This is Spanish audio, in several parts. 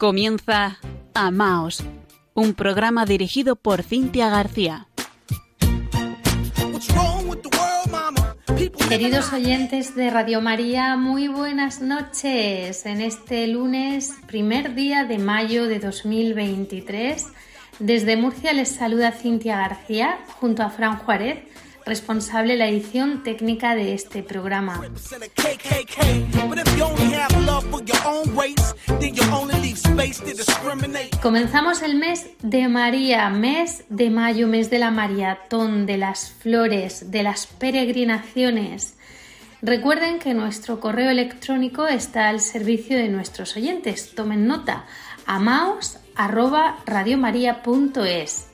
Comienza Amaos, un programa dirigido por Cintia García. Queridos oyentes de Radio María, muy buenas noches. En este lunes, primer día de mayo de 2023, desde Murcia les saluda Cintia García junto a Fran Juárez responsable la edición técnica de este programa. Comenzamos el mes de María, mes de mayo, mes de la maratón, de las flores, de las peregrinaciones. Recuerden que nuestro correo electrónico está al servicio de nuestros oyentes. Tomen nota, amaos@radiomaria.es.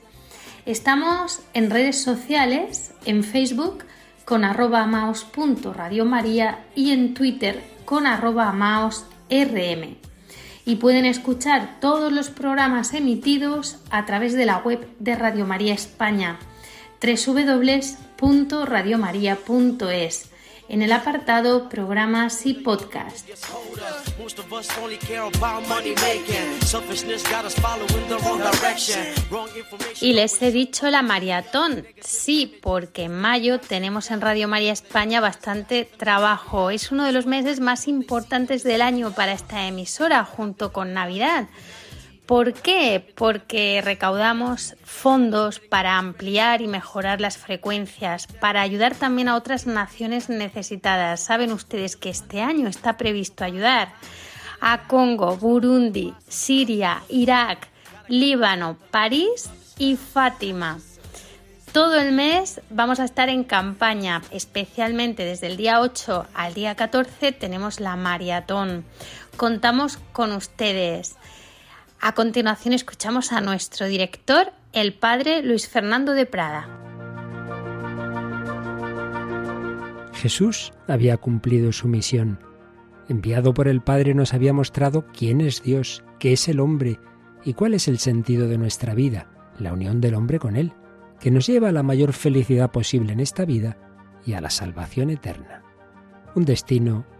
Estamos en redes sociales, en Facebook con arroba amaos.radiomaria y en Twitter con arroba amaosrm. Y pueden escuchar todos los programas emitidos a través de la web de Radio María España www.radiomaria.es en el apartado Programas y Podcast. Y les he dicho la maratón, sí, porque en mayo tenemos en Radio María España bastante trabajo. Es uno de los meses más importantes del año para esta emisora, junto con Navidad. ¿Por qué? Porque recaudamos fondos para ampliar y mejorar las frecuencias, para ayudar también a otras naciones necesitadas. Saben ustedes que este año está previsto ayudar a Congo, Burundi, Siria, Irak, Líbano, París y Fátima. Todo el mes vamos a estar en campaña, especialmente desde el día 8 al día 14 tenemos la maratón. Contamos con ustedes. A continuación escuchamos a nuestro director, el padre Luis Fernando de Prada. Jesús había cumplido su misión. Enviado por el Padre nos había mostrado quién es Dios, qué es el hombre y cuál es el sentido de nuestra vida, la unión del hombre con Él, que nos lleva a la mayor felicidad posible en esta vida y a la salvación eterna. Un destino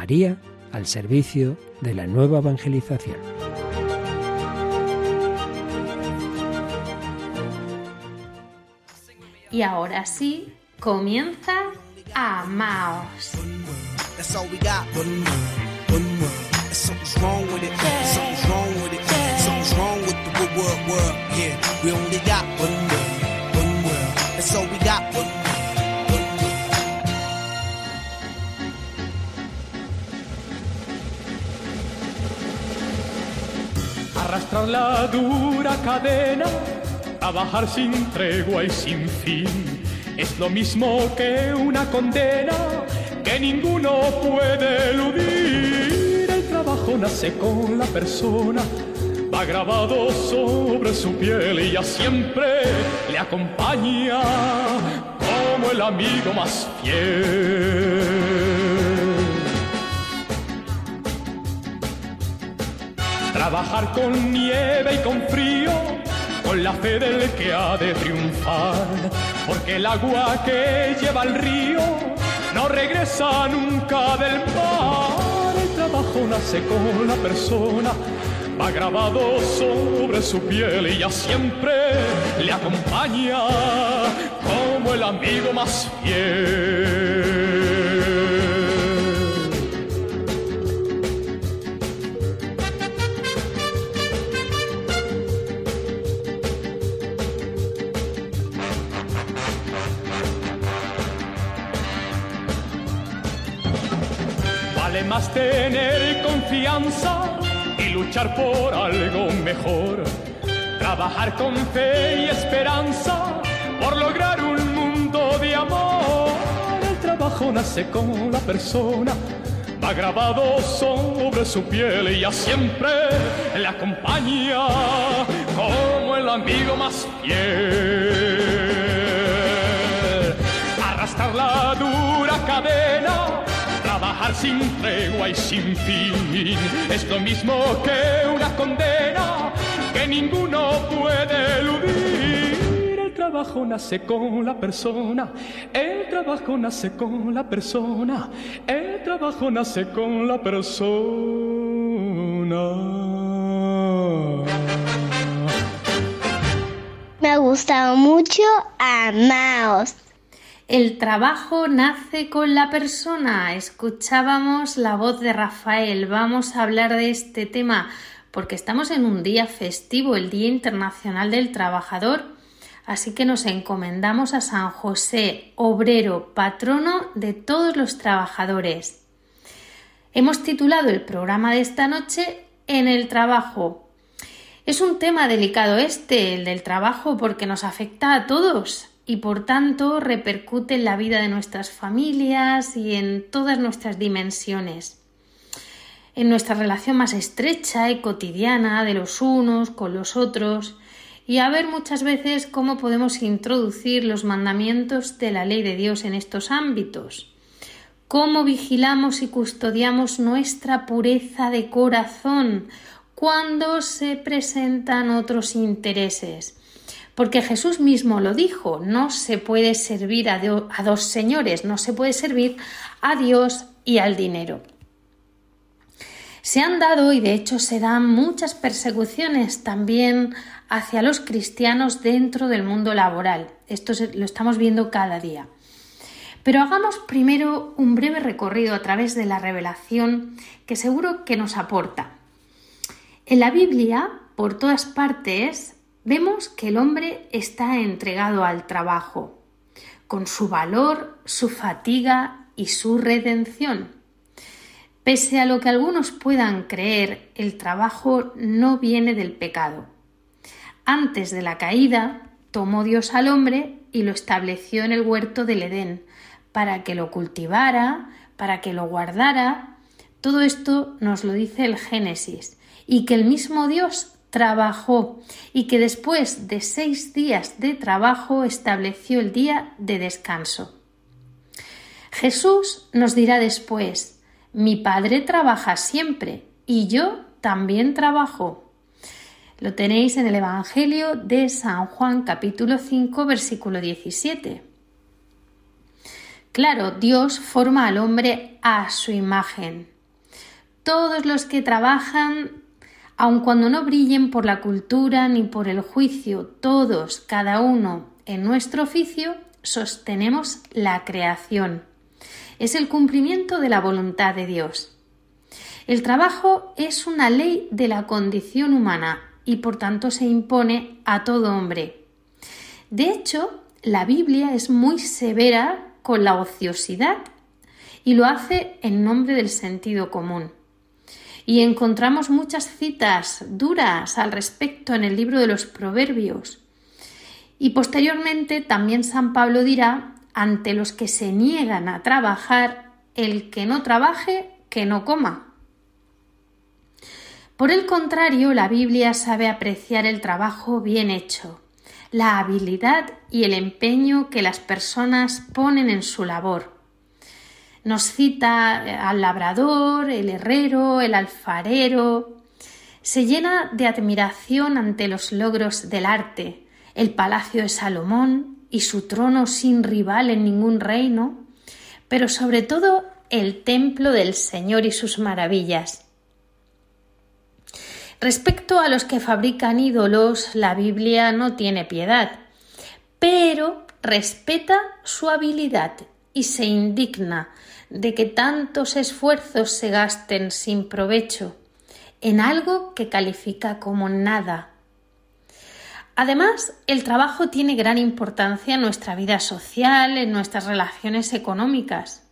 María al servicio de la nueva evangelización. Y ahora sí, comienza Amaos. Arrastrar la dura cadena, trabajar sin tregua y sin fin. Es lo mismo que una condena que ninguno puede eludir. El trabajo nace con la persona, va grabado sobre su piel y ya siempre le acompaña como el amigo más fiel. Trabajar con nieve y con frío, con la fe del que ha de triunfar, porque el agua que lleva el río no regresa nunca del mar. El trabajo nace con la persona, va grabado sobre su piel y ya siempre le acompaña como el amigo más fiel. Más tener confianza y luchar por algo mejor. Trabajar con fe y esperanza por lograr un mundo de amor. El trabajo nace con la persona, va grabado sobre su piel y ya siempre le acompaña como el amigo más fiel. Arrastrar la dura cadena sin tregua y sin fin es lo mismo que una condena que ninguno puede eludir. El trabajo nace con la persona, el trabajo nace con la persona, el trabajo nace con la persona. Me ha gustado mucho Amaos. El trabajo nace con la persona. Escuchábamos la voz de Rafael. Vamos a hablar de este tema porque estamos en un día festivo, el Día Internacional del Trabajador. Así que nos encomendamos a San José, obrero, patrono de todos los trabajadores. Hemos titulado el programa de esta noche En el trabajo. Es un tema delicado este, el del trabajo, porque nos afecta a todos, y por tanto repercute en la vida de nuestras familias y en todas nuestras dimensiones. En nuestra relación más estrecha y cotidiana de los unos con los otros y a ver muchas veces cómo podemos introducir los mandamientos de la ley de Dios en estos ámbitos. Cómo vigilamos y custodiamos nuestra pureza de corazón cuando se presentan otros intereses porque Jesús mismo lo dijo, no se puede servir a, dos señores, no se puede servir a Dios y al dinero. Se han dado y de hecho se dan muchas persecuciones también hacia los cristianos dentro del mundo laboral. Esto lo estamos viendo cada día. Pero hagamos primero un breve recorrido a través de la revelación que seguro que nos aporta. En la Biblia, por todas partes, vemos que el hombre está entregado al trabajo, con su valor, su fatiga y su redención. Pese a lo que algunos puedan creer, el trabajo no viene del pecado. Antes de la caída, tomó Dios al hombre y lo estableció en el huerto del Edén, para que lo cultivara, para que lo guardara. Todo esto nos lo dice el Génesis, y que el mismo Dios trabajó y que después de seis días de trabajo estableció el día de descanso. Jesús nos dirá después, mi Padre trabaja siempre y yo también trabajo. Lo tenéis en el Evangelio de San Juan capítulo 5 versículo 17. Claro, Dios forma al hombre a su imagen. Todos los que trabajan aun cuando no brillen por la cultura ni por el juicio, todos, cada uno, en nuestro oficio, sostenemos la creación. Es el cumplimiento de la voluntad de Dios. El trabajo es una ley de la condición humana y por tanto se impone a todo hombre. De hecho, la Biblia es muy severa con la ociosidad y lo hace en nombre del sentido común. Y encontramos muchas citas duras al respecto en el libro de los Proverbios. Y posteriormente también San Pablo dirá, ante los que se niegan a trabajar, el que no trabaje, que no coma. Por el contrario, la Biblia sabe apreciar el trabajo bien hecho, la habilidad y el empeño que las personas ponen en su labor. Nos cita eh, al labrador, el herrero, el alfarero. Se llena de admiración ante los logros del arte, el palacio de Salomón y su trono sin rival en ningún reino, pero sobre todo el templo del Señor y sus maravillas. Respecto a los que fabrican ídolos, la Biblia no tiene piedad, pero respeta su habilidad y se indigna de que tantos esfuerzos se gasten sin provecho en algo que califica como nada. Además, el trabajo tiene gran importancia en nuestra vida social, en nuestras relaciones económicas.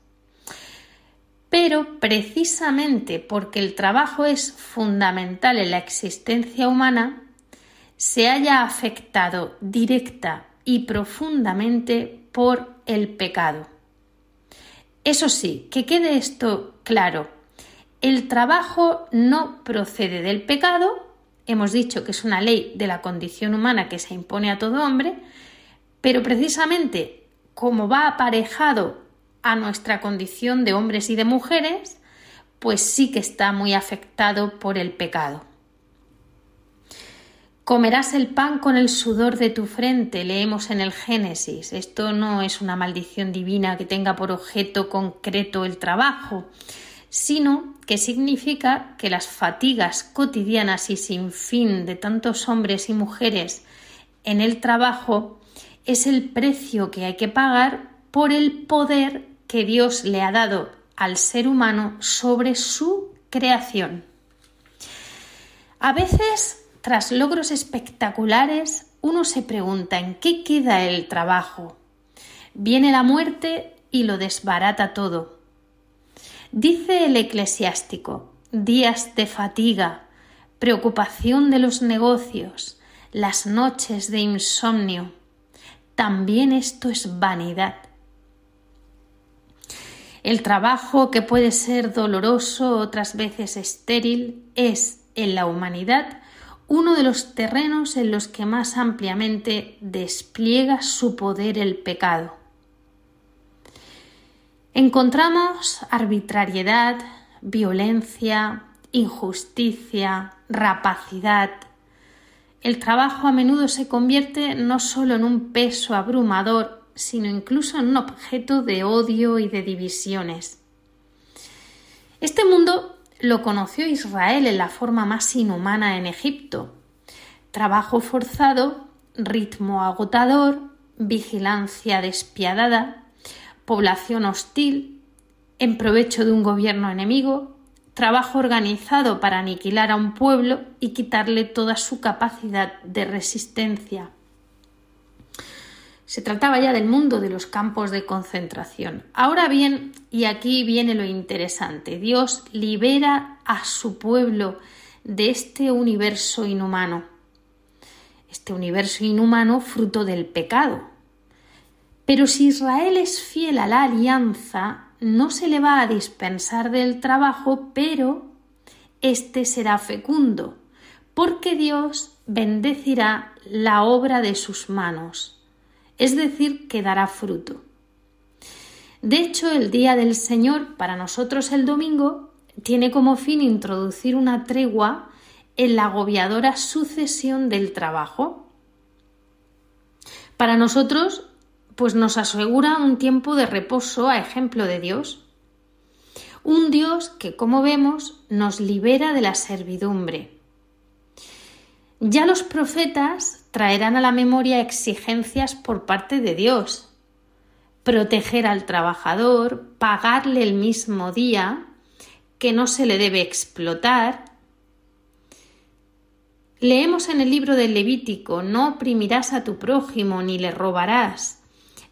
Pero precisamente porque el trabajo es fundamental en la existencia humana, se haya afectado directa y profundamente por el pecado. Eso sí, que quede esto claro. El trabajo no procede del pecado, hemos dicho que es una ley de la condición humana que se impone a todo hombre, pero precisamente como va aparejado a nuestra condición de hombres y de mujeres, pues sí que está muy afectado por el pecado. Comerás el pan con el sudor de tu frente, leemos en el Génesis. Esto no es una maldición divina que tenga por objeto concreto el trabajo, sino que significa que las fatigas cotidianas y sin fin de tantos hombres y mujeres en el trabajo es el precio que hay que pagar por el poder que Dios le ha dado al ser humano sobre su creación. A veces tras logros espectaculares, uno se pregunta en qué queda el trabajo. Viene la muerte y lo desbarata todo. Dice el eclesiástico, días de fatiga, preocupación de los negocios, las noches de insomnio. También esto es vanidad. El trabajo, que puede ser doloroso, otras veces estéril, es en la humanidad uno de los terrenos en los que más ampliamente despliega su poder el pecado. Encontramos arbitrariedad, violencia, injusticia, rapacidad. El trabajo a menudo se convierte no solo en un peso abrumador, sino incluso en un objeto de odio y de divisiones. Este mundo lo conoció Israel en la forma más inhumana en Egipto. Trabajo forzado, ritmo agotador, vigilancia despiadada, población hostil, en provecho de un gobierno enemigo, trabajo organizado para aniquilar a un pueblo y quitarle toda su capacidad de resistencia. Se trataba ya del mundo de los campos de concentración. Ahora bien, y aquí viene lo interesante, Dios libera a su pueblo de este universo inhumano. Este universo inhumano fruto del pecado. Pero si Israel es fiel a la alianza, no se le va a dispensar del trabajo, pero éste será fecundo, porque Dios bendecirá la obra de sus manos es decir, que dará fruto. De hecho, el día del Señor, para nosotros el domingo, tiene como fin introducir una tregua en la agobiadora sucesión del trabajo. Para nosotros, pues nos asegura un tiempo de reposo a ejemplo de Dios. Un Dios que, como vemos, nos libera de la servidumbre. Ya los profetas traerán a la memoria exigencias por parte de Dios. Proteger al trabajador, pagarle el mismo día, que no se le debe explotar. Leemos en el libro del Levítico, no oprimirás a tu prójimo ni le robarás.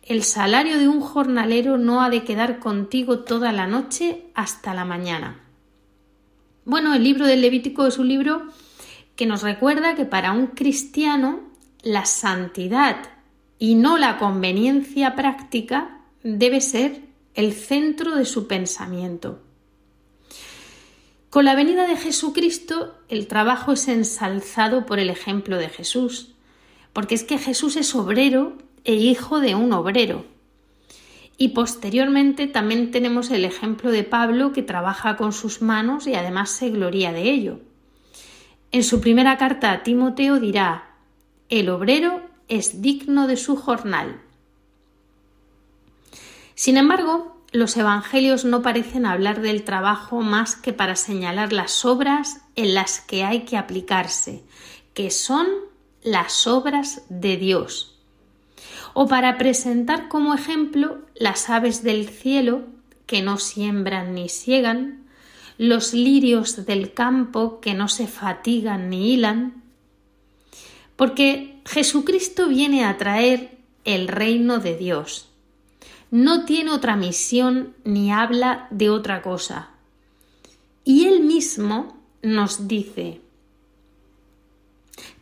El salario de un jornalero no ha de quedar contigo toda la noche hasta la mañana. Bueno, el libro del Levítico es un libro que nos recuerda que para un cristiano la santidad y no la conveniencia práctica debe ser el centro de su pensamiento. Con la venida de Jesucristo, el trabajo es ensalzado por el ejemplo de Jesús, porque es que Jesús es obrero e hijo de un obrero. Y posteriormente también tenemos el ejemplo de Pablo que trabaja con sus manos y además se gloria de ello. En su primera carta a Timoteo dirá, el obrero es digno de su jornal. Sin embargo, los evangelios no parecen hablar del trabajo más que para señalar las obras en las que hay que aplicarse, que son las obras de Dios, o para presentar como ejemplo las aves del cielo que no siembran ni siegan, los lirios del campo que no se fatigan ni hilan, porque Jesucristo viene a traer el reino de Dios. no tiene otra misión ni habla de otra cosa. Y él mismo nos dice,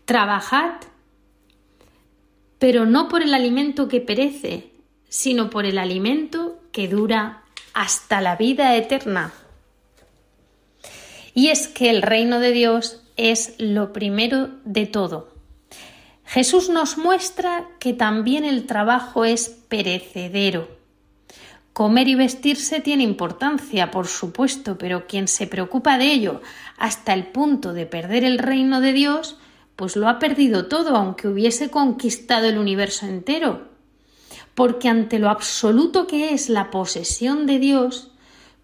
trabajad, pero no por el alimento que perece, sino por el alimento que dura hasta la vida eterna. Y es que el reino de Dios es lo primero de todo. Jesús nos muestra que también el trabajo es perecedero. Comer y vestirse tiene importancia, por supuesto, pero quien se preocupa de ello hasta el punto de perder el reino de Dios, pues lo ha perdido todo, aunque hubiese conquistado el universo entero. Porque ante lo absoluto que es la posesión de Dios,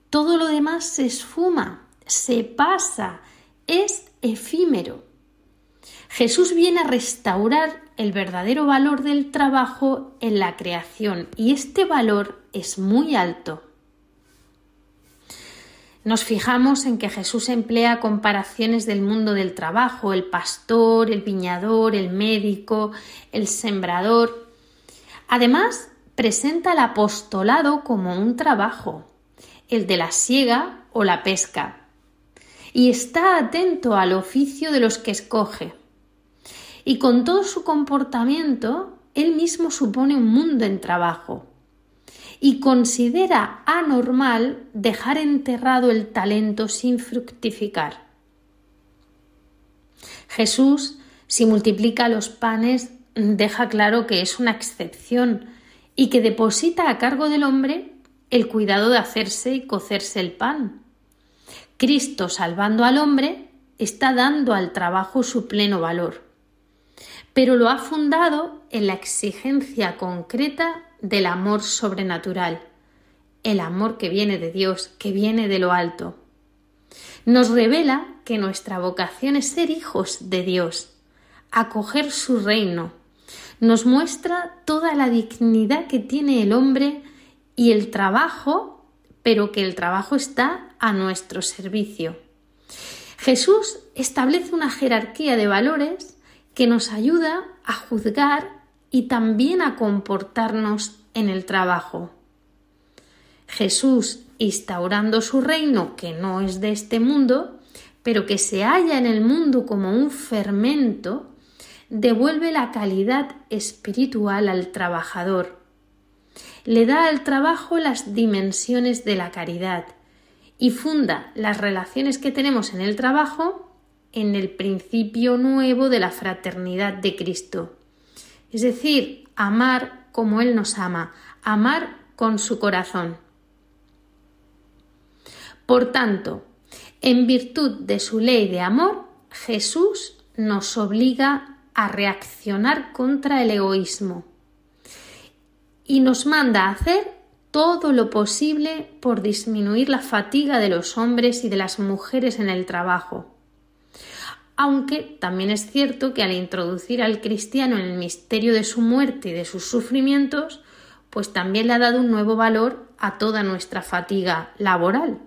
todo lo demás se esfuma, se pasa, es efímero. Jesús viene a restaurar el verdadero valor del trabajo en la creación y este valor es muy alto. Nos fijamos en que Jesús emplea comparaciones del mundo del trabajo, el pastor, el viñador, el médico, el sembrador. Además, presenta el apostolado como un trabajo, el de la siega o la pesca, y está atento al oficio de los que escoge. Y con todo su comportamiento, él mismo supone un mundo en trabajo y considera anormal dejar enterrado el talento sin fructificar. Jesús, si multiplica los panes, deja claro que es una excepción y que deposita a cargo del hombre el cuidado de hacerse y cocerse el pan. Cristo, salvando al hombre, está dando al trabajo su pleno valor, pero lo ha fundado en la exigencia concreta del amor sobrenatural, el amor que viene de Dios, que viene de lo alto. Nos revela que nuestra vocación es ser hijos de Dios, acoger su reino. Nos muestra toda la dignidad que tiene el hombre y el trabajo, pero que el trabajo está a nuestro servicio. Jesús establece una jerarquía de valores que nos ayuda a juzgar y también a comportarnos en el trabajo. Jesús, instaurando su reino, que no es de este mundo, pero que se halla en el mundo como un fermento, devuelve la calidad espiritual al trabajador. Le da al trabajo las dimensiones de la caridad y funda las relaciones que tenemos en el trabajo en el principio nuevo de la fraternidad de Cristo. Es decir, amar como Él nos ama, amar con su corazón. Por tanto, en virtud de su ley de amor, Jesús nos obliga a reaccionar contra el egoísmo y nos manda a hacer todo lo posible por disminuir la fatiga de los hombres y de las mujeres en el trabajo. Aunque también es cierto que al introducir al cristiano en el misterio de su muerte y de sus sufrimientos, pues también le ha dado un nuevo valor a toda nuestra fatiga laboral.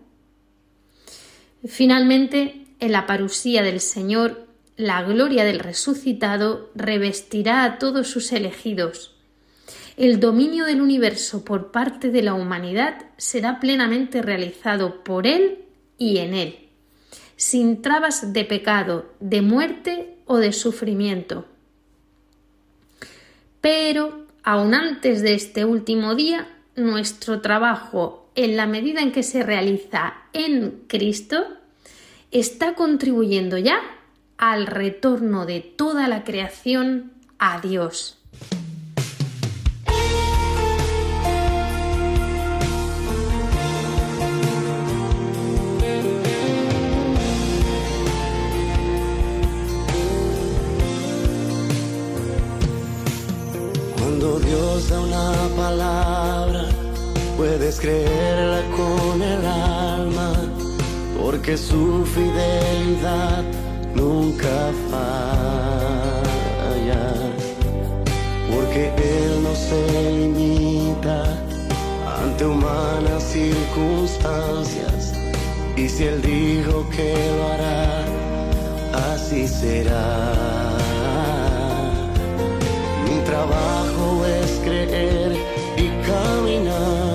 Finalmente, en la parusía del Señor, la gloria del resucitado revestirá a todos sus elegidos, el dominio del universo por parte de la humanidad será plenamente realizado por Él y en Él, sin trabas de pecado, de muerte o de sufrimiento. Pero, aun antes de este último día, nuestro trabajo, en la medida en que se realiza en Cristo, está contribuyendo ya al retorno de toda la creación a Dios. Una palabra, puedes creerla con el alma, porque su fidelidad nunca falla, porque Él no se limita ante humanas circunstancias, y si Él dijo que lo hará, así será. Trabajo es creer y caminar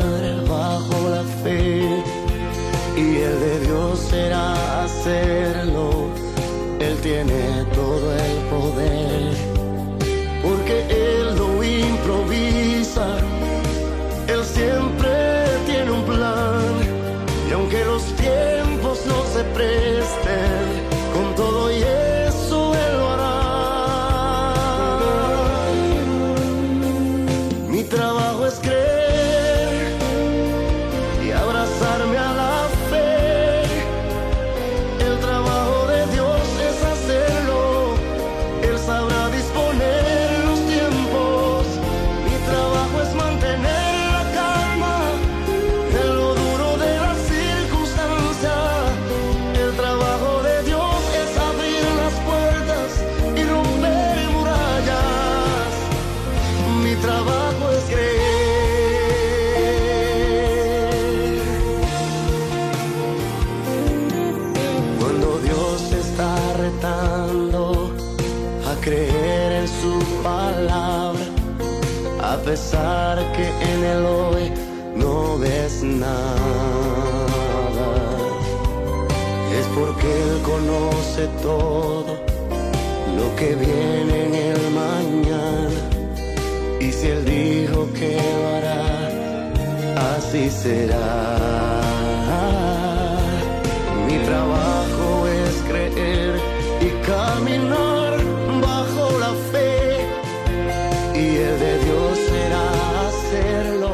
conoce todo lo que viene en el mañana. Y si Él dijo que lo hará, así será. Mi trabajo es creer y caminar bajo la fe. Y el de Dios será hacerlo.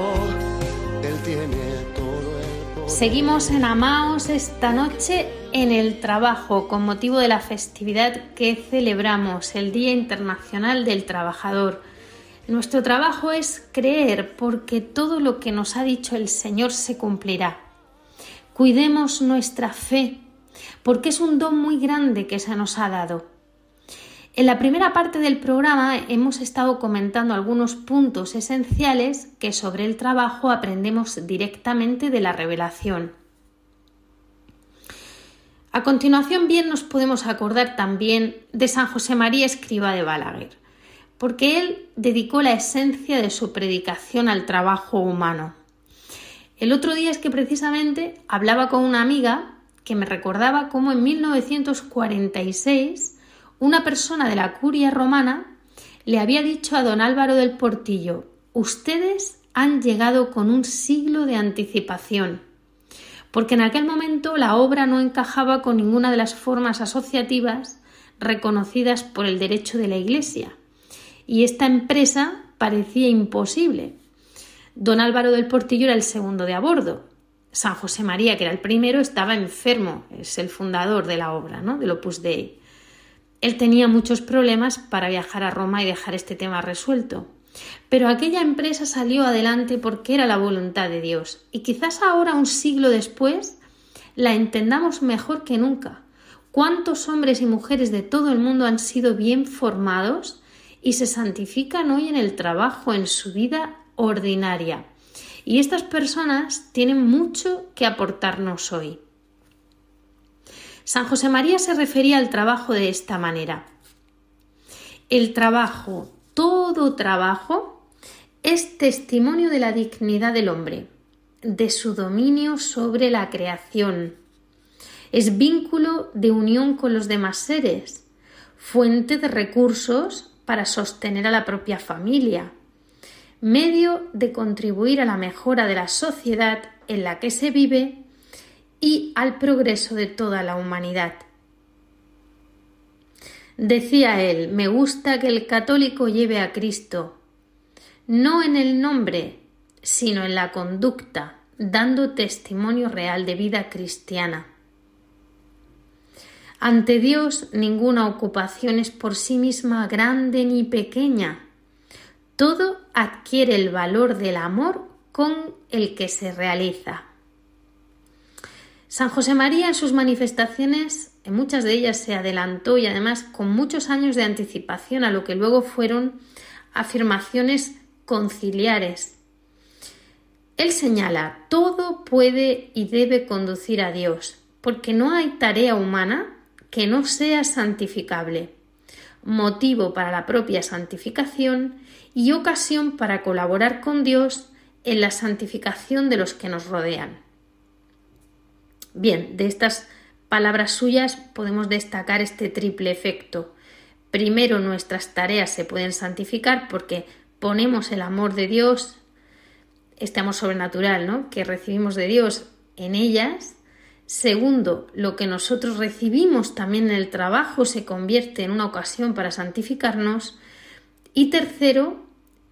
Él tiene todo el poder. Seguimos en Amaos esta noche en el trabajo con motivo de la festividad que celebramos, el Día Internacional del Trabajador. Nuestro trabajo es creer porque todo lo que nos ha dicho el Señor se cumplirá. Cuidemos nuestra fe, porque es un don muy grande que se nos ha dado. En la primera parte del programa hemos estado comentando algunos puntos esenciales que sobre el trabajo aprendemos directamente de la revelación. A continuación bien nos podemos acordar también de San José María Escriba de Balaguer, porque él dedicó la esencia de su predicación al trabajo humano. El otro día es que precisamente hablaba con una amiga que me recordaba cómo en 1946 una persona de la curia romana le había dicho a don Álvaro del Portillo ustedes han llegado con un siglo de anticipación, porque en aquel momento la obra no encajaba con ninguna de las formas asociativas reconocidas por el derecho de la Iglesia, y esta empresa parecía imposible. Don Álvaro del Portillo era el segundo de a bordo. San José María, que era el primero, estaba enfermo, es el fundador de la obra, ¿no? del Opus Dei. Él tenía muchos problemas para viajar a Roma y dejar este tema resuelto. Pero aquella empresa salió adelante porque era la voluntad de Dios. Y quizás ahora, un siglo después, la entendamos mejor que nunca. ¿Cuántos hombres y mujeres de todo el mundo han sido bien formados y se santifican hoy en el trabajo, en su vida ordinaria. Y estas personas tienen mucho que aportarnos hoy. San José María se refería al trabajo de esta manera. El trabajo, todo trabajo, es testimonio de la dignidad del hombre, de su dominio sobre la creación. Es vínculo de unión con los demás seres, fuente de recursos para sostener a la propia familia, medio de contribuir a la mejora de la sociedad en la que se vive y al progreso de toda la humanidad. Decía él, me gusta que el católico lleve a Cristo, no en el nombre, sino en la conducta, dando testimonio real de vida cristiana. Ante Dios ninguna ocupación es por sí misma grande ni pequeña, todo adquiere el valor del amor con el que se realiza. San José María en sus manifestaciones, en muchas de ellas se adelantó y además con muchos años de anticipación a lo que luego fueron afirmaciones conciliares. Él señala, todo puede y debe conducir a Dios, porque no hay tarea humana que no sea santificable, motivo para la propia santificación y ocasión para colaborar con Dios en la santificación de los que nos rodean. Bien, de estas palabras suyas podemos destacar este triple efecto. Primero, nuestras tareas se pueden santificar porque ponemos el amor de Dios, este amor sobrenatural, ¿no? que recibimos de Dios en ellas. Segundo, lo que nosotros recibimos también en el trabajo se convierte en una ocasión para santificarnos. Y tercero,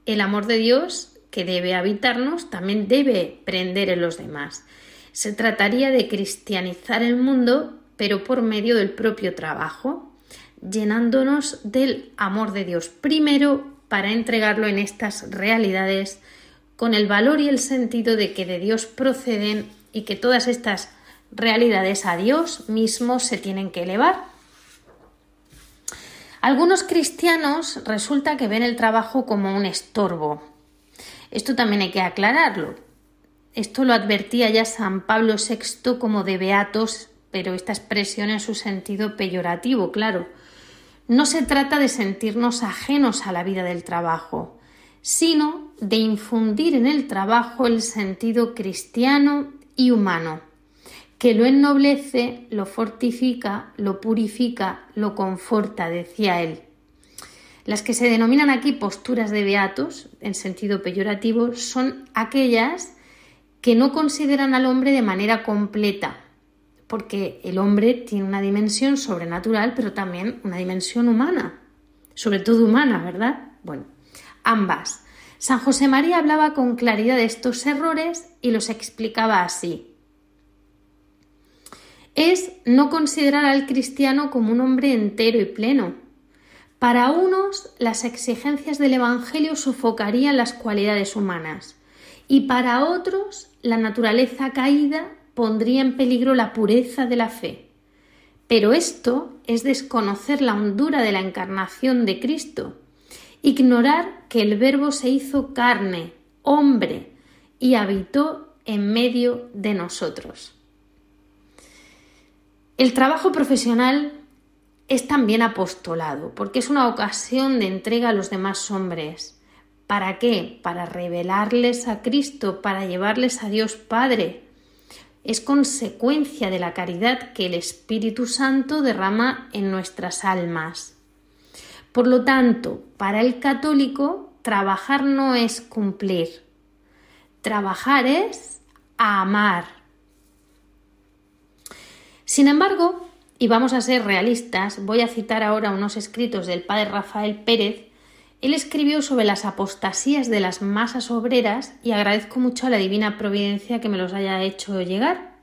el amor de Dios que debe habitarnos también debe prender en los demás. Se trataría de cristianizar el mundo, pero por medio del propio trabajo, llenándonos del amor de Dios primero para entregarlo en estas realidades con el valor y el sentido de que de Dios proceden y que todas estas realidades a Dios mismo se tienen que elevar algunos cristianos resulta que ven el trabajo como un estorbo. Esto también hay que aclararlo. Esto lo advertía ya San Pablo VI como de beatos, pero esta expresión en su sentido peyorativo, claro. no se trata de sentirnos ajenos a la vida del trabajo, sino de infundir en el trabajo el sentido cristiano y humano, que lo ennoblece, lo fortifica, lo purifica, lo conforta, decía él. Las que se denominan aquí posturas de beatos, en sentido peyorativo, son aquellas que no consideran al hombre de manera completa, porque el hombre tiene una dimensión sobrenatural, pero también una dimensión humana, sobre todo humana, ¿verdad? Bueno, ambas. San José María hablaba con claridad de estos errores y los explicaba así. Es no considerar al cristiano como un hombre entero y pleno. Para unos, las exigencias del Evangelio sofocarían las cualidades humanas y para otros, la naturaleza caída pondría en peligro la pureza de la fe. Pero esto es desconocer la hondura de la encarnación de Cristo, ignorar que el Verbo se hizo carne, hombre, y habitó en medio de nosotros. El trabajo profesional es también apostolado, porque es una ocasión de entrega a los demás hombres. ¿Para qué? Para revelarles a Cristo, para llevarles a Dios Padre, es consecuencia de la caridad que el Espíritu Santo derrama en nuestras almas. Por lo tanto, para el católico, trabajar no es cumplir. Trabajar es amar. Sin embargo, y vamos a ser realistas, voy a citar ahora unos escritos del padre Rafael Pérez. Él escribió sobre las apostasías de las masas obreras y agradezco mucho a la Divina Providencia que me los haya hecho llegar.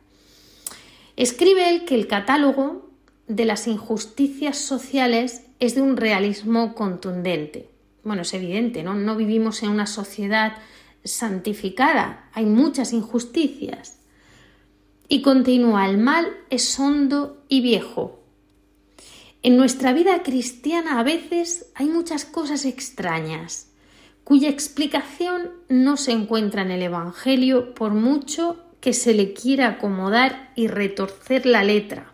Escribe él que el catálogo de las injusticias sociales es de un realismo contundente. Bueno, es evidente, ¿no? No vivimos en una sociedad santificada, hay muchas injusticias. Y continúa, el mal es hondo y viejo. En nuestra vida cristiana a veces hay muchas cosas extrañas, cuya explicación no se encuentra en el Evangelio por mucho que se le quiera acomodar y retorcer la letra.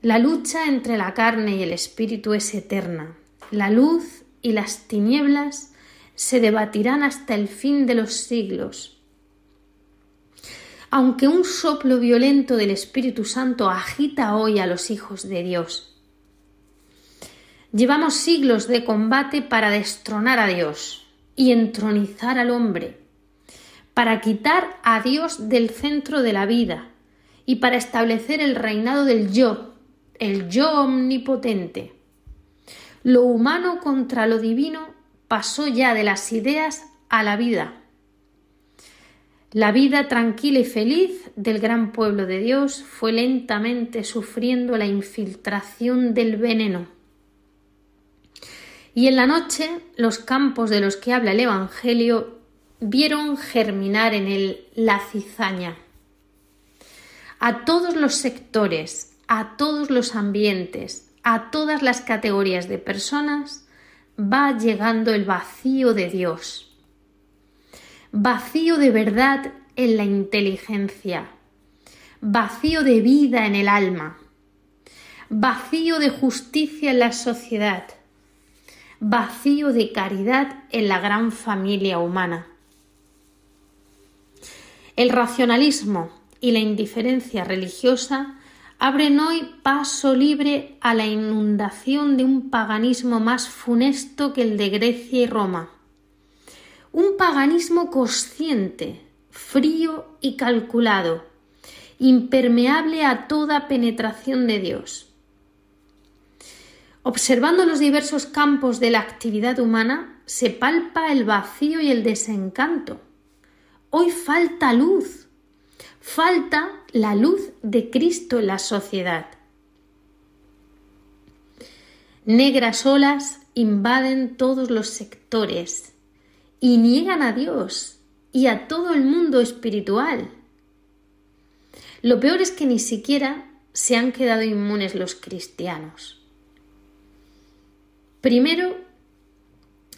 La lucha entre la carne y el espíritu es eterna. La luz y las tinieblas se debatirán hasta el fin de los siglos. Aunque un soplo violento del Espíritu Santo agita hoy a los hijos de Dios. Llevamos siglos de combate para destronar a Dios y entronizar al hombre, para quitar a Dios del centro de la vida y para establecer el reinado del yo el yo omnipotente. Lo humano contra lo divino pasó ya de las ideas a la vida. La vida tranquila y feliz del gran pueblo de Dios fue lentamente sufriendo la infiltración del veneno. Y en la noche los campos de los que habla el Evangelio vieron germinar en él la cizaña. A todos los sectores, a todos los ambientes, a todas las categorías de personas, va llegando el vacío de Dios. Vacío de verdad en la inteligencia, vacío de vida en el alma, vacío de justicia en la sociedad, vacío de caridad en la gran familia humana. El racionalismo y la indiferencia religiosa abren hoy paso libre a la inundación de un paganismo más funesto que el de Grecia y Roma. Un paganismo consciente, frío y calculado, impermeable a toda penetración de Dios. Observando los diversos campos de la actividad humana, se palpa el vacío y el desencanto. Hoy falta luz, Falta la luz de Cristo en la sociedad. Negras olas invaden todos los sectores y niegan a Dios y a todo el mundo espiritual. Lo peor es que ni siquiera se han quedado inmunes los cristianos. Primero,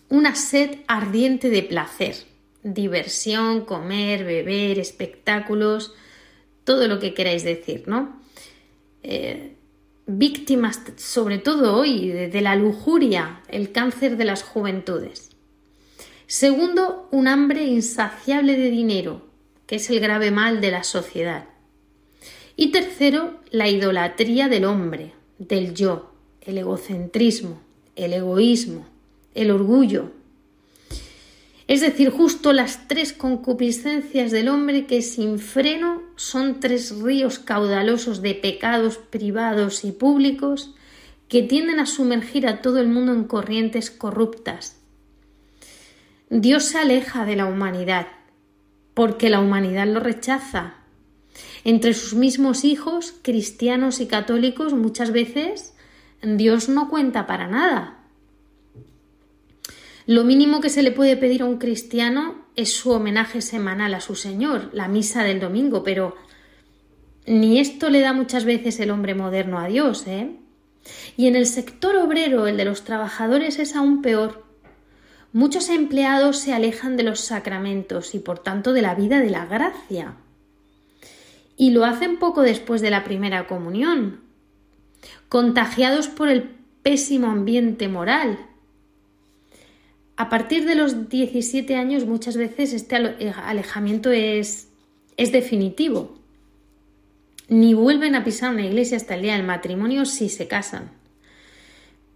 una sed ardiente de placer diversión, comer, beber, espectáculos, todo lo que queráis decir, ¿no? Eh, víctimas sobre todo hoy de la lujuria, el cáncer de las juventudes. Segundo, un hambre insaciable de dinero, que es el grave mal de la sociedad. Y tercero, la idolatría del hombre, del yo, el egocentrismo, el egoísmo, el orgullo. Es decir, justo las tres concupiscencias del hombre que sin freno son tres ríos caudalosos de pecados privados y públicos que tienden a sumergir a todo el mundo en corrientes corruptas. Dios se aleja de la humanidad porque la humanidad lo rechaza. Entre sus mismos hijos, cristianos y católicos, muchas veces Dios no cuenta para nada. Lo mínimo que se le puede pedir a un cristiano es su homenaje semanal a su Señor, la misa del domingo, pero ni esto le da muchas veces el hombre moderno a Dios, ¿eh? Y en el sector obrero, el de los trabajadores, es aún peor. Muchos empleados se alejan de los sacramentos y por tanto de la vida de la gracia. Y lo hacen poco después de la primera comunión, contagiados por el pésimo ambiente moral. A partir de los 17 años muchas veces este eh, alejamiento es, es definitivo. Ni vuelven a pisar una iglesia hasta el día del matrimonio si se casan.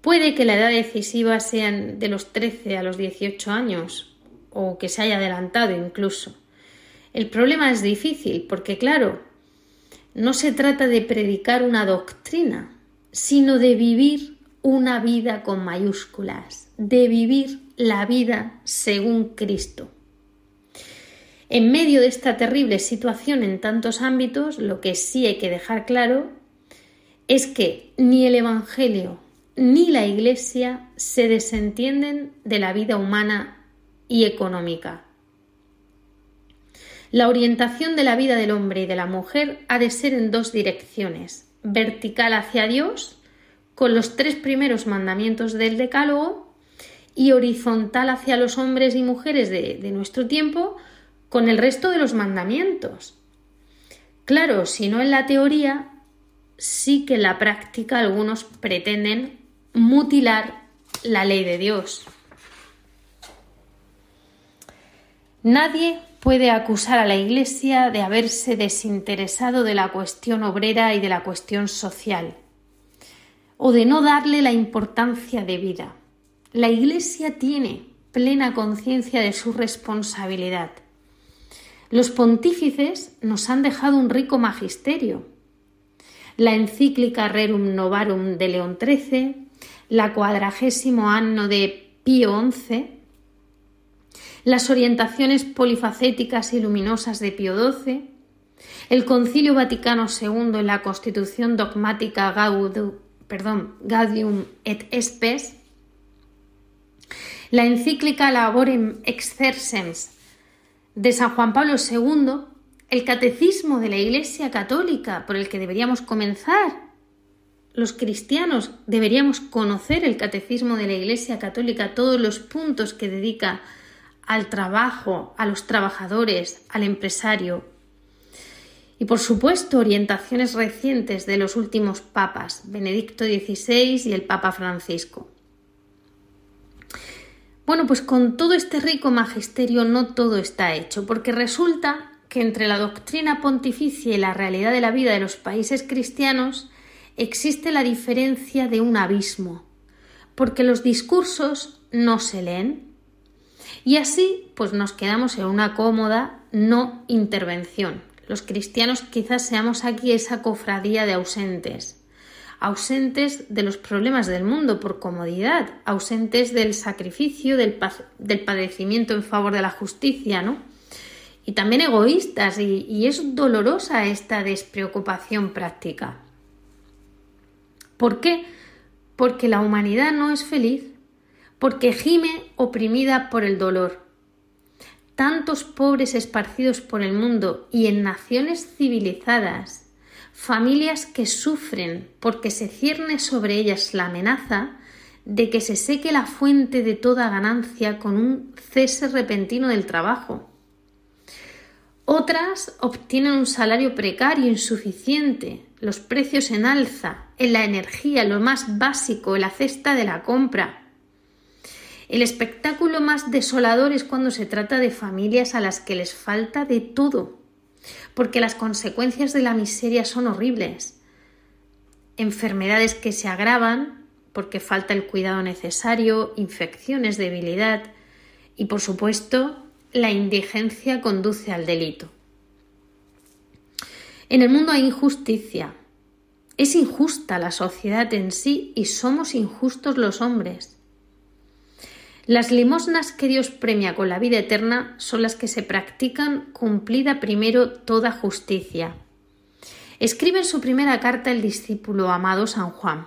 Puede que la edad decisiva sea de los 13 a los 18 años o que se haya adelantado incluso. El problema es difícil porque, claro, no se trata de predicar una doctrina, sino de vivir una vida con mayúsculas, de vivir la vida según Cristo. En medio de esta terrible situación en tantos ámbitos, lo que sí hay que dejar claro es que ni el Evangelio ni la Iglesia se desentienden de la vida humana y económica. La orientación de la vida del hombre y de la mujer ha de ser en dos direcciones, vertical hacia Dios, con los tres primeros mandamientos del Decálogo, y horizontal hacia los hombres y mujeres de, nuestro tiempo, con el resto de los mandamientos. Claro, si no en la teoría, sí que en la práctica algunos pretenden mutilar la ley de Dios. Nadie puede acusar a la Iglesia de haberse desinteresado de la cuestión obrera y de la cuestión social, o de no darle la importancia de vida. La Iglesia tiene plena conciencia de su responsabilidad. Los pontífices nos han dejado un rico magisterio. La encíclica Rerum Novarum de León XIII, la cuadragésimo anno de Pío XI, las orientaciones polifacéticas y luminosas de Pío XII, el Concilio Vaticano II en la Constitución dogmática Gaudium et Spes, la encíclica Laborem Exercens de San Juan Pablo II, el Catecismo de la Iglesia Católica por el que deberíamos comenzar los cristianos deberíamos conocer el catecismo de la Iglesia Católica, todos los puntos que dedica al trabajo, a los trabajadores, al empresario. Y por supuesto, orientaciones recientes de los últimos papas, Benedicto XVI y el Papa Francisco. Bueno, pues con todo este rico magisterio no todo está hecho, porque resulta que entre la doctrina pontificia y la realidad de la vida de los países cristianos existe la diferencia de un abismo, porque los discursos no se leen. Y así, pues nos quedamos en una cómoda no intervención. Los cristianos quizás seamos aquí esa cofradía de ausentes, ausentes de los problemas del mundo por comodidad, ausentes del sacrificio, del, del padecimiento en favor de la justicia, ¿no? Y también egoístas, y es dolorosa esta despreocupación práctica. ¿Por qué? Porque la humanidad no es feliz, porque gime oprimida por el dolor. Tantos pobres esparcidos por el mundo y en naciones civilizadas, familias que sufren porque se cierne sobre ellas la amenaza de que se seque la fuente de toda ganancia con un cese repentino del trabajo. Otras obtienen un salario precario insuficiente, los precios en alza, en la energía, lo más básico, la cesta de la compra. El espectáculo más desolador es cuando se trata de familias a las que les falta de todo, porque las consecuencias de la miseria son horribles. Enfermedades que se agravan porque falta el cuidado necesario, infecciones, debilidad y, por supuesto, la indigencia conduce al delito. En el mundo hay injusticia. Es injusta la sociedad en sí y somos injustos los hombres. Las limosnas que Dios premia con la vida eterna son las que se practican cumplida primero toda justicia. Escribe en su primera carta el discípulo amado San Juan.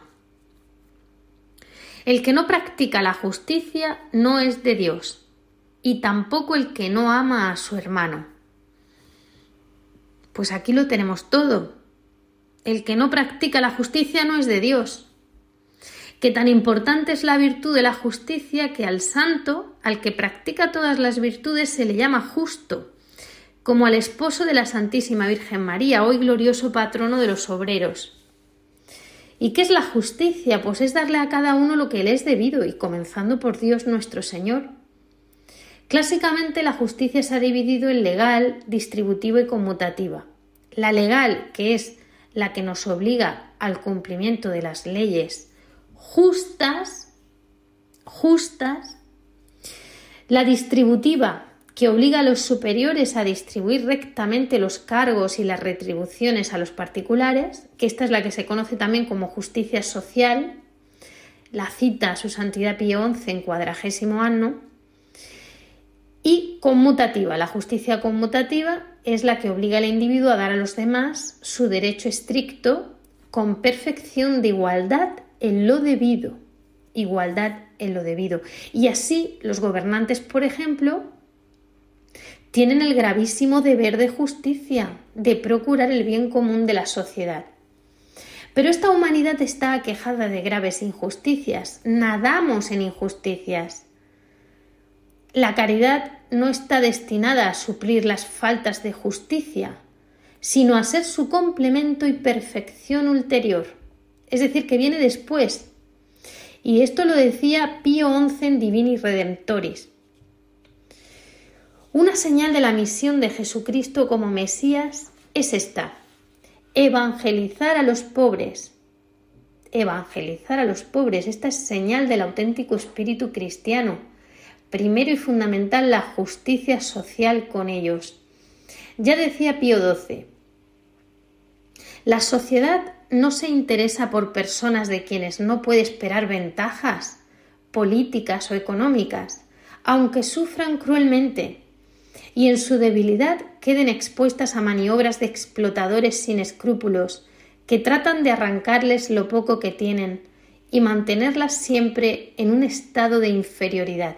El que no practica la justicia no es de Dios, y tampoco el que no ama a su hermano. Pues aquí lo tenemos todo. El que no practica la justicia no es de Dios. Que tan importante es la virtud de la justicia que al santo, al que practica todas las virtudes, se le llama justo, como al esposo de la Santísima Virgen María, hoy glorioso patrono de los obreros. ¿Y qué es la justicia? Pues es darle a cada uno lo que le es debido, y comenzando por Dios nuestro Señor. Clásicamente la justicia se ha dividido en legal, distributiva y conmutativa. La legal, que es la que nos obliga al cumplimiento de las leyes justas, justas. La distributiva, que obliga a los superiores a distribuir rectamente los cargos y las retribuciones a los particulares, que esta es la que se conoce también como justicia social, la cita a su santidad Pío XI en cuadragésimo año, y conmutativa. La justicia conmutativa es la que obliga al individuo a dar a los demás su derecho estricto con perfección de igualdad en lo debido. Igualdad en lo debido. Y así los gobernantes, por ejemplo, tienen el gravísimo deber de justicia, de procurar el bien común de la sociedad. Pero esta humanidad está aquejada de graves injusticias, nadamos en injusticias. La caridad no está destinada a suplir las faltas de justicia, sino a ser su complemento y perfección ulterior, es decir, que viene después. Y esto lo decía Pío XI en Divini Redemptoris. Una señal de la misión de Jesucristo como Mesías es esta, evangelizar a los pobres. Evangelizar a los pobres, esta es señal del auténtico espíritu cristiano primero y fundamental la justicia social con ellos. Ya decía Pío XII, la sociedad no se interesa por personas de quienes no puede esperar ventajas políticas o económicas, aunque sufran cruelmente y en su debilidad queden expuestas a maniobras de explotadores sin escrúpulos que tratan de arrancarles lo poco que tienen y mantenerlas siempre en un estado de inferioridad.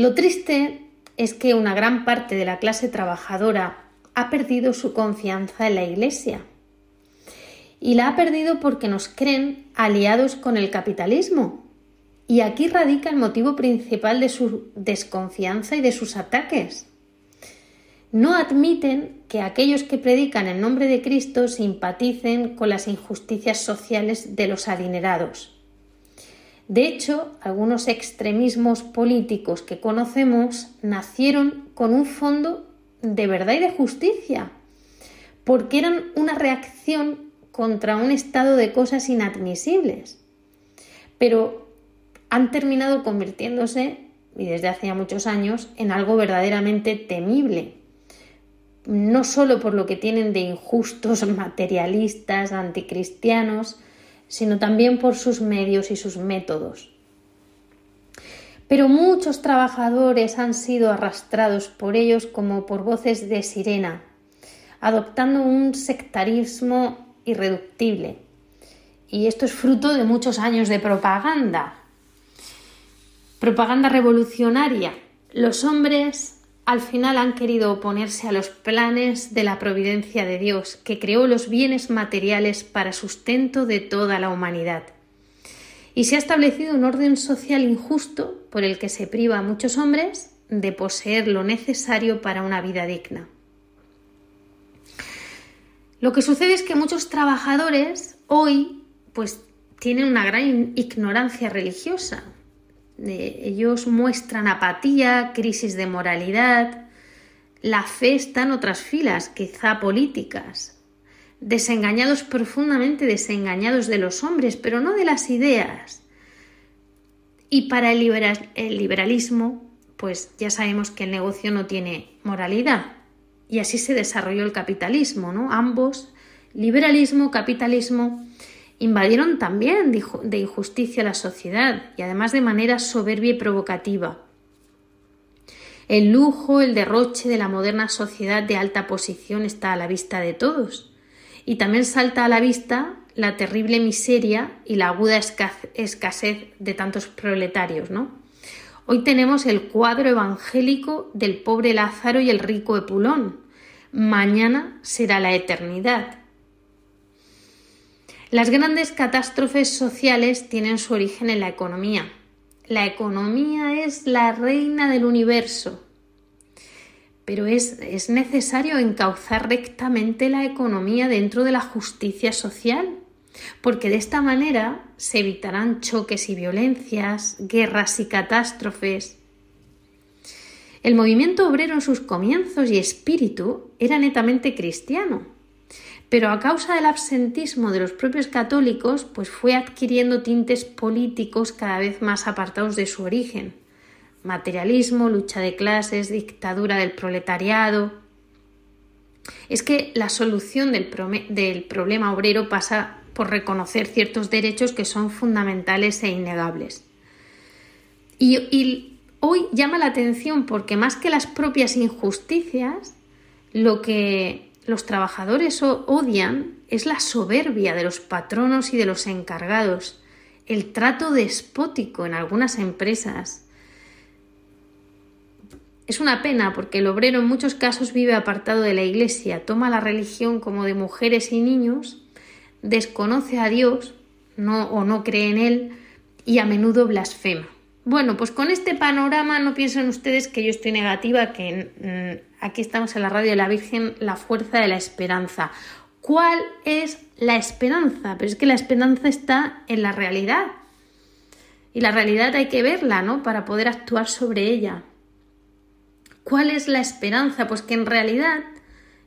Lo triste es que una gran parte de la clase trabajadora ha perdido su confianza en la Iglesia. Y la ha perdido porque nos creen aliados con el capitalismo. Y aquí radica el motivo principal de su desconfianza y de sus ataques. No admiten que aquellos que predican en nombre de Cristo simpaticen con las injusticias sociales de los adinerados de hecho, algunos extremismos políticos que conocemos nacieron con un fondo de verdad y de justicia, porque eran una reacción contra un estado de cosas inadmisibles. Pero han terminado convirtiéndose, y desde hace muchos años, en algo verdaderamente temible. No solo por lo que tienen de injustos, materialistas, anticristianos, sino también por sus medios y sus métodos. Pero muchos trabajadores han sido arrastrados por ellos como por voces de sirena, adoptando un sectarismo irreductible. Y esto es fruto de muchos años de propaganda. Propaganda revolucionaria. Los hombres al final han querido oponerse a los planes de la providencia de Dios, que creó los bienes materiales para sustento de toda la humanidad. Y se ha establecido un orden social injusto por el que se priva a muchos hombres de poseer lo necesario para una vida digna. Lo que sucede es que muchos trabajadores hoy pues tienen una gran ignorancia religiosa. Ellos muestran apatía, crisis de moralidad, la fe está en otras filas, quizá políticas, desengañados profundamente, desengañados de los hombres, pero no de las ideas. Y para el liberalismo, pues ya sabemos que el negocio no tiene moralidad. Y así se desarrolló el capitalismo, ¿no? Ambos, liberalismo, capitalismo, invadieron también de injusticia la sociedad y además de manera soberbia y provocativa. El lujo, el derroche de la moderna sociedad de alta posición está a la vista de todos. Y también salta a la vista la terrible miseria y la aguda escasez de tantos proletarios, ¿no? Hoy tenemos el cuadro evangélico del pobre Lázaro y el rico Epulón. Mañana será la eternidad. Las grandes catástrofes sociales tienen su origen en la economía, la economía es la reina del universo. Pero es, es, necesario encauzar rectamente la economía dentro de la justicia social, porque de esta manera se evitarán choques y violencias, guerras y catástrofes. El movimiento obrero en sus comienzos y espíritu era netamente cristiano, pero a causa del absentismo de los propios católicos, pues fue adquiriendo tintes políticos cada vez más apartados de su origen. Materialismo, lucha de clases, dictadura del proletariado. Es que la solución del, problema obrero pasa por reconocer ciertos derechos que son fundamentales e innegables. Y hoy llama la atención porque más que las propias injusticias, lo que los trabajadores odian es la soberbia de los patronos y de los encargados, el trato despótico en algunas empresas. Es una pena porque el obrero en muchos casos vive apartado de la Iglesia, toma la religión como de mujeres y niños, desconoce a Dios no, o no cree en Él y a menudo blasfema. Bueno, pues con este panorama no piensen ustedes que yo estoy negativa, que mm, aquí estamos en la radio de la Virgen, la fuerza de la esperanza. ¿Cuál es la esperanza? Pero es que la esperanza está en la realidad. Y la realidad hay que verla, ¿no? Para poder actuar sobre ella. ¿Cuál es la esperanza? Pues que en realidad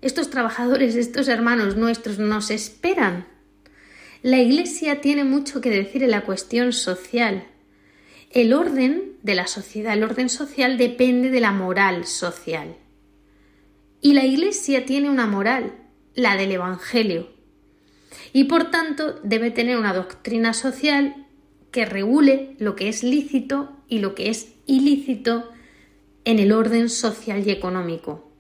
estos trabajadores, estos hermanos nuestros nos esperan. La Iglesia tiene mucho que decir en la cuestión social el orden de la sociedad, el orden social depende de la moral social. Y la Iglesia tiene una moral, la del Evangelio. Y por tanto debe tener una doctrina social que regule lo que es lícito y lo que es ilícito en el orden social y económico.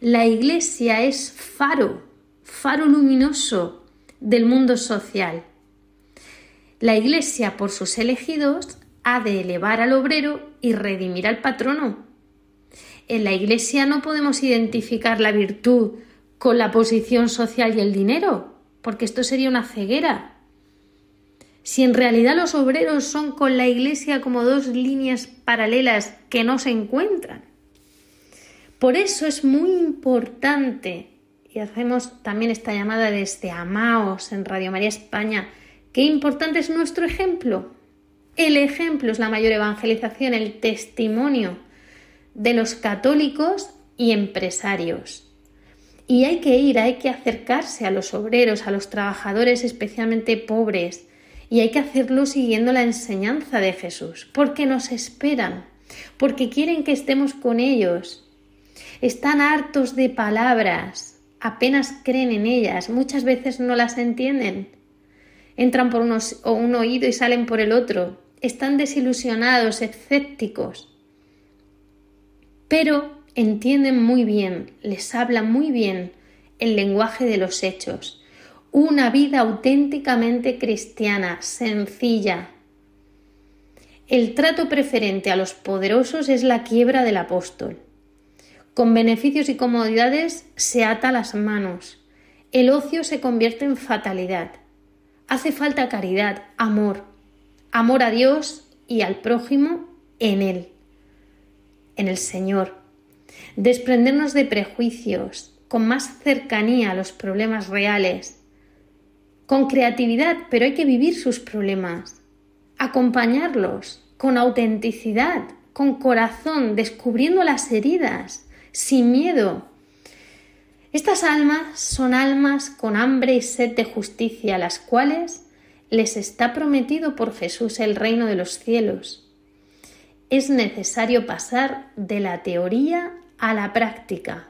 La Iglesia es faro, faro luminoso del mundo social. La Iglesia, por sus elegidos, ha de elevar al obrero y redimir al patrono. En la Iglesia no podemos identificar la virtud con la posición social y el dinero, porque esto sería una ceguera. Si en realidad los obreros son con la Iglesia como dos líneas paralelas que no se encuentran. Por eso es muy importante, y hacemos también esta llamada desde Amaos en Radio María España, qué importante es nuestro ejemplo, el ejemplo es la mayor evangelización, el testimonio de los católicos y empresarios. Y hay que ir, hay que acercarse a los obreros, a los trabajadores especialmente pobres, y hay que hacerlo siguiendo la enseñanza de Jesús, porque nos esperan, porque quieren que estemos con ellos. Están hartos de palabras, apenas creen en ellas, muchas veces no las entienden. Entran por un oído y salen por el otro están desilusionados, escépticos, pero entienden muy bien, les habla muy bien el lenguaje de los hechos, una vida auténticamente cristiana, sencilla. El trato preferente a los poderosos es la quiebra del apóstol. Con beneficios y comodidades se ata las manos. El ocio se convierte en fatalidad. Hace falta caridad, amor, amor a Dios y al prójimo en Él, en el Señor. Desprendernos de prejuicios, con más cercanía a los problemas reales, con creatividad, pero hay que vivir sus problemas, acompañarlos con autenticidad, con corazón, descubriendo las heridas, sin miedo. Estas almas son almas con hambre y sed de justicia, las cuales les está prometido por Jesús el reino de los cielos. Es necesario pasar de la teoría a la práctica.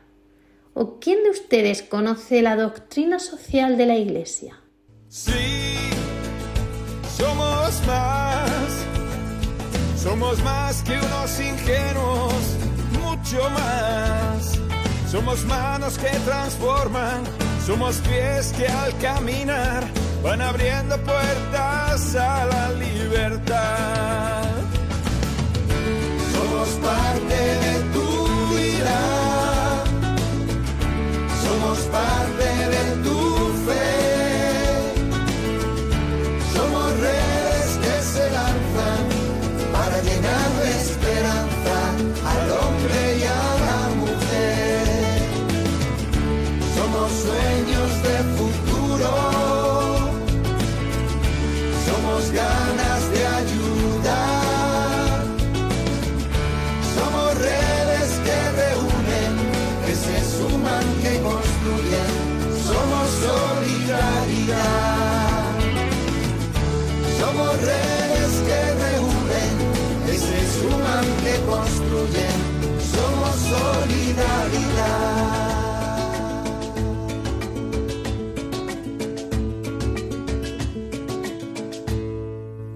¿O quién de ustedes conoce la doctrina social de la Iglesia? Sí, somos más, somos más que unos ingenuos, mucho más. Somos manos que transforman, somos pies que al caminar van abriendo puertas a la libertad. Somos parte de tu vida, somos parte de tu fe,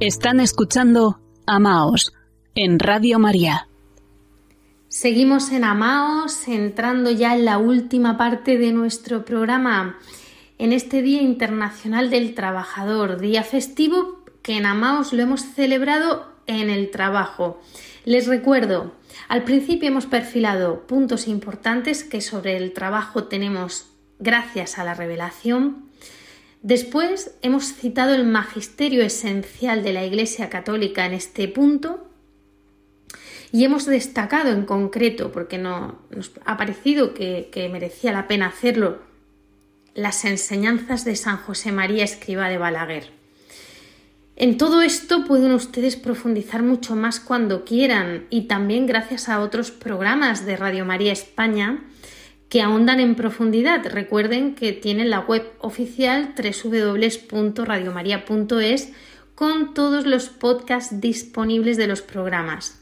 Están escuchando Amaos en Radio María. Seguimos en Amaos, entrando ya en la última parte de nuestro programa, en este Día Internacional del Trabajador, día festivo que en Amaos lo hemos celebrado en el trabajo. Les recuerdo, al principio hemos perfilado puntos importantes que sobre el trabajo tenemos gracias a la revelación. Después hemos citado el magisterio esencial de la Iglesia Católica en este punto y hemos destacado en concreto, porque no, nos ha parecido que, que merecía la pena hacerlo, las enseñanzas de San José María Escriba de Balaguer. En todo esto pueden ustedes profundizar mucho más cuando quieran y también gracias a otros programas de Radio María España que ahondan en profundidad. Recuerden que tienen la web oficial www.radiomaria.es con todos los podcasts disponibles de los programas.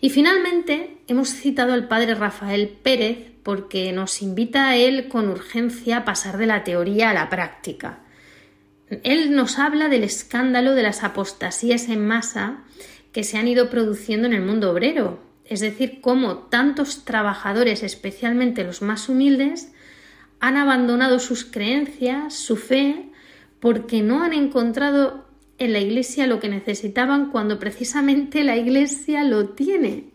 Y finalmente hemos citado al padre Rafael Pérez porque nos invita a él con urgencia a pasar de la teoría a la práctica. Él nos habla del escándalo de las apostasías en masa que se han ido produciendo en el mundo obrero, es decir, cómo tantos trabajadores, especialmente los más humildes, han abandonado sus creencias, su fe, porque no han encontrado en la Iglesia lo que necesitaban cuando precisamente la Iglesia lo tiene.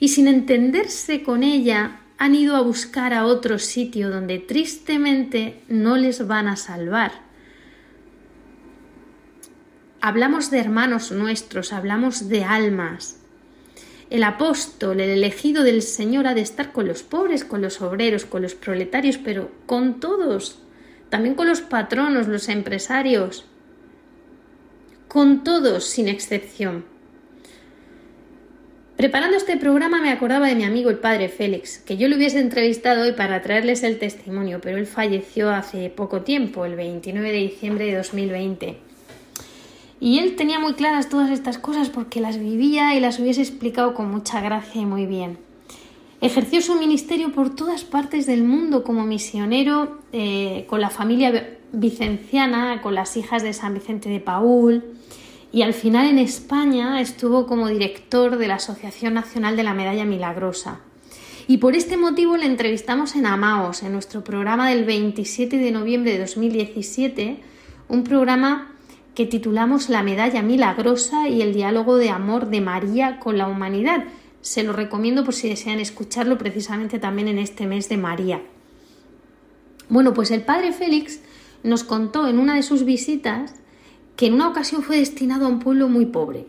Y sin entenderse con ella, han ido a buscar a otro sitio donde tristemente no les van a salvar. Hablamos de hermanos nuestros, hablamos de almas. El apóstol, el elegido del Señor, ha de estar con los pobres, con los obreros, con los proletarios, pero con todos, también con los patronos, los empresarios, con todos sin excepción. Preparando este programa me acordaba de mi amigo el padre Félix, que yo le hubiese entrevistado hoy para traerles el testimonio, pero él falleció hace poco tiempo, el 29 de diciembre de 2020. Y él tenía muy claras todas estas cosas porque las vivía y las hubiese explicado con mucha gracia y muy bien. Ejerció su ministerio por todas partes del mundo como misionero eh, con la familia vicenciana, con las hijas de San Vicente de Paul, y al final en España estuvo como director de la Asociación Nacional de la Medalla Milagrosa. Y por este motivo le entrevistamos en Amaos, en nuestro programa del 27 de noviembre de 2017, un programa que titulamos La Medalla Milagrosa y el diálogo de amor de María con la humanidad. Se lo recomiendo por si desean escucharlo precisamente también en este mes de María. Bueno, pues el padre Félix nos contó en una de sus visitas que en una ocasión fue destinado a un pueblo muy pobre.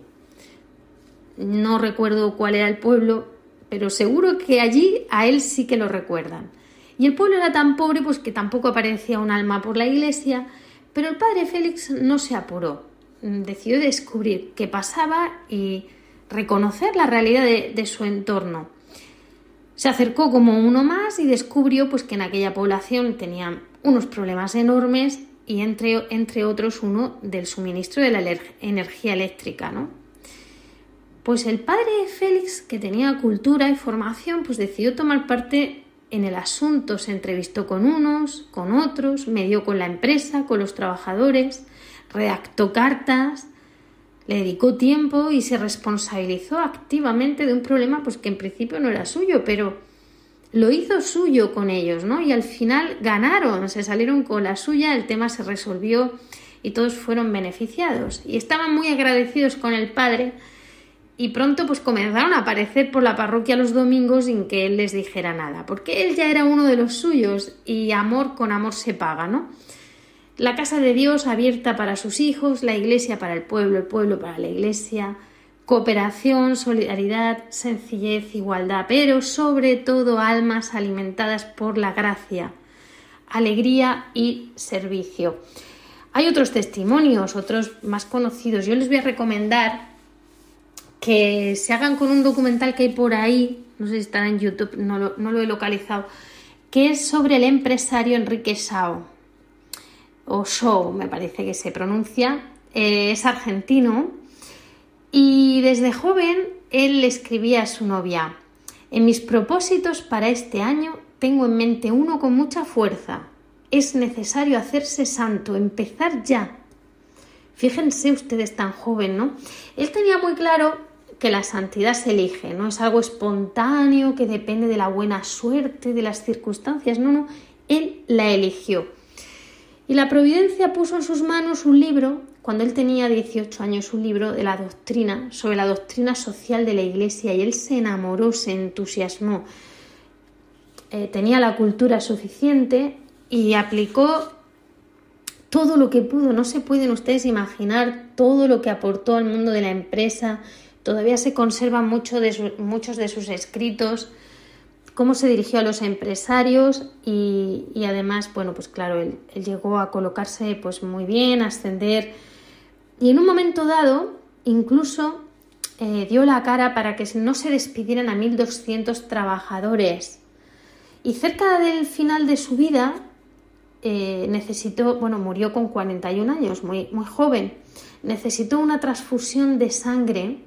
No recuerdo cuál era el pueblo, pero seguro que allí a él sí que lo recuerdan. Y el pueblo era tan pobre pues que tampoco aparecía un alma por la iglesia, pero el padre Félix no se apuró. Decidió descubrir qué pasaba y reconocer la realidad de, su entorno. Se acercó como uno más y descubrió pues, que en aquella población tenían unos problemas enormes y entre, entre otros uno del suministro de la energía eléctrica. ¿no? Pues el padre Félix, que tenía cultura y formación, pues decidió tomar parte en el asunto, se entrevistó con unos, con otros, medió con la empresa, con los trabajadores, redactó cartas, le dedicó tiempo y se responsabilizó activamente de un problema pues que en principio no era suyo, pero lo hizo suyo con ellos, ¿no? Y al final ganaron, se salieron con la suya, el tema se resolvió y todos fueron beneficiados. Y estaban muy agradecidos con el padre y pronto pues comenzaron a aparecer por la parroquia los domingos sin que él les dijera nada, porque él ya era uno de los suyos y amor con amor se paga, ¿no? La casa de Dios abierta para sus hijos, la iglesia para el pueblo, el pueblo para la iglesia, cooperación, solidaridad, sencillez, igualdad, pero sobre todo almas alimentadas por la gracia, alegría y servicio. Hay otros testimonios, otros más conocidos. Yo les voy a recomendar que se hagan con un documental que hay por ahí, no sé si estará en YouTube, no lo, he localizado, que es sobre el empresario Enrique Sao o Show, me parece que se pronuncia, eh, es argentino y desde joven él le escribía a su novia, en mis propósitos para este año tengo en mente uno con mucha fuerza. Es necesario hacerse santo, empezar ya. Fíjense ustedes tan joven, ¿no? Él tenía muy claro que la santidad se elige, no es algo espontáneo que depende de la buena suerte, de las circunstancias, no, no, él la eligió. Y la providencia puso en sus manos un libro, cuando él tenía 18 años, un libro de la doctrina, sobre la doctrina social de la Iglesia, y él se enamoró, se entusiasmó. Eh, tenía la cultura suficiente y aplicó todo lo que pudo. No se pueden ustedes imaginar todo lo que aportó al mundo de la empresa. Todavía se conservan mucho de muchos de sus escritos cómo se dirigió a los empresarios y, además, bueno, pues claro, él, llegó a colocarse pues muy bien, a ascender y en un momento dado incluso eh, dio la cara para que no se despidieran a 1.200 trabajadores. Y cerca del final de su vida eh, necesitó, bueno, murió con 41 años, muy, muy joven, necesitó una transfusión de sangre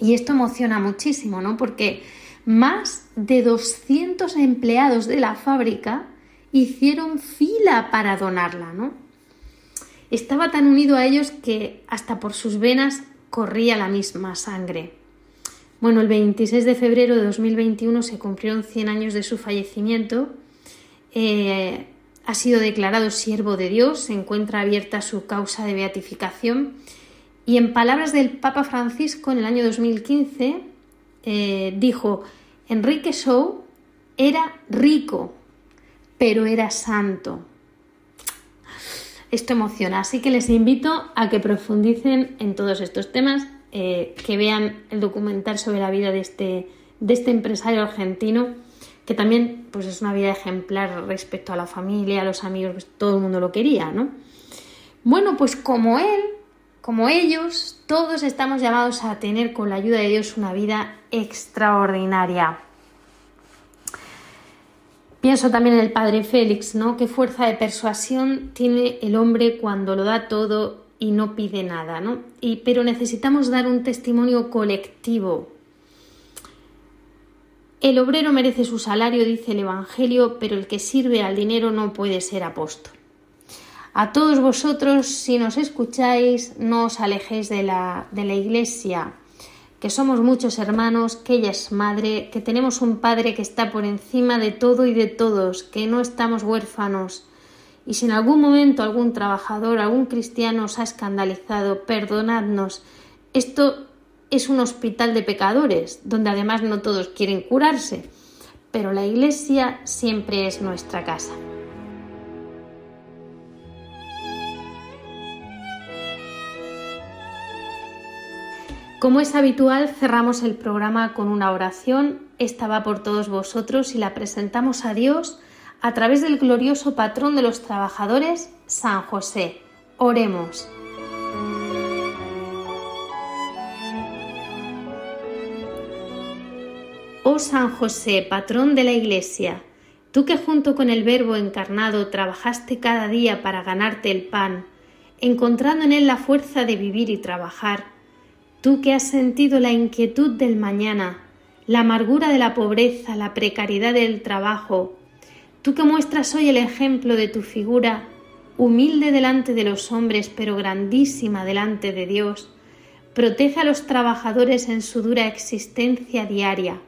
y esto emociona muchísimo, ¿no? Porque más de 200 empleados de la fábrica hicieron fila para donarla, ¿no? Estaba tan unido a ellos que hasta por sus venas corría la misma sangre. Bueno, el 26 de febrero de 2021 se cumplieron 100 años de su fallecimiento. Eh, ha sido declarado siervo de Dios, se encuentra abierta su causa de beatificación y en palabras del Papa Francisco en el año 2015 eh, dijo, Enrique Shaw era rico, pero era santo. Esto emociona, así que les invito a que profundicen en todos estos temas, eh, que vean el documental sobre la vida de este, de este empresario argentino, que también pues, es una vida ejemplar respecto a la familia, a los amigos, pues, todo el mundo lo quería, ¿no? Bueno, pues como él, como ellos, todos estamos llamados a tener con la ayuda de Dios una vida extraordinaria. Pienso también en el padre Félix, ¿no? Qué fuerza de persuasión tiene el hombre cuando lo da todo y no pide nada, ¿no? Y, pero necesitamos dar un testimonio colectivo. El obrero merece su salario, dice el Evangelio, pero el que sirve al dinero no puede ser apóstol. A todos vosotros, si nos escucháis, no os alejéis de la, de la Iglesia, que somos muchos hermanos, que ella es madre, que tenemos un Padre que está por encima de todo y de todos, que no estamos huérfanos. Y si en algún momento algún trabajador, algún cristiano os ha escandalizado, perdonadnos. Esto es un hospital de pecadores, donde además no todos quieren curarse, pero la Iglesia siempre es nuestra casa. Como es habitual, cerramos el programa con una oración esta va por todos vosotros y la presentamos a Dios a través del glorioso patrón de los trabajadores, San José. Oremos. Oh San José, patrón de la Iglesia, tú que junto con el Verbo encarnado trabajaste cada día para ganarte el pan, encontrando en él la fuerza de vivir y trabajar, tú que has sentido la inquietud del mañana, la amargura de la pobreza, la precariedad del trabajo, tú que muestras hoy el ejemplo de tu figura, humilde delante de los hombres, pero grandísima delante de Dios, protege a los trabajadores en su dura existencia diaria,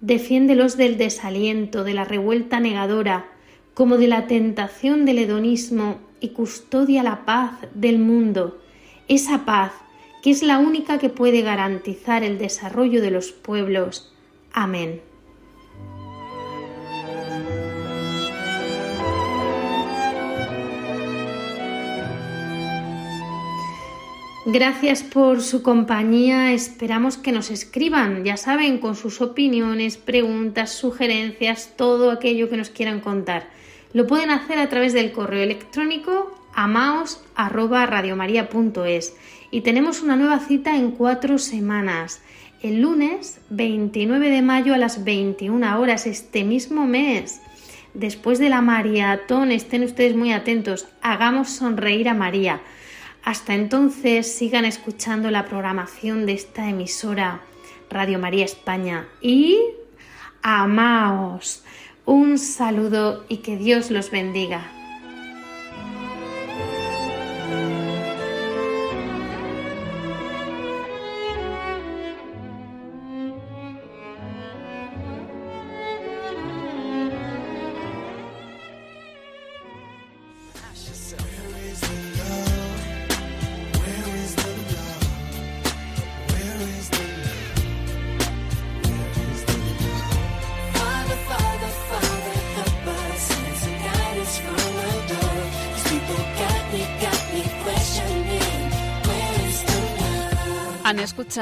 defiéndelos del desaliento, de la revuelta negadora, como de la tentación del hedonismo y custodia la paz del mundo, esa paz que es la única que puede garantizar el desarrollo de los pueblos. Amén. Gracias por su compañía. Esperamos que nos escriban, ya saben, con sus opiniones, preguntas, sugerencias, todo aquello que nos quieran contar. Lo pueden hacer a través del correo electrónico amaos@radiomaria.es y tenemos una nueva cita en cuatro semanas. El lunes 29 de mayo a las 21 horas este mismo mes. Después de la maratón, estén ustedes muy atentos. Hagamos sonreír a María. Hasta entonces sigan escuchando la programación de esta emisora Radio María España y amaos. Un saludo y que Dios los bendiga.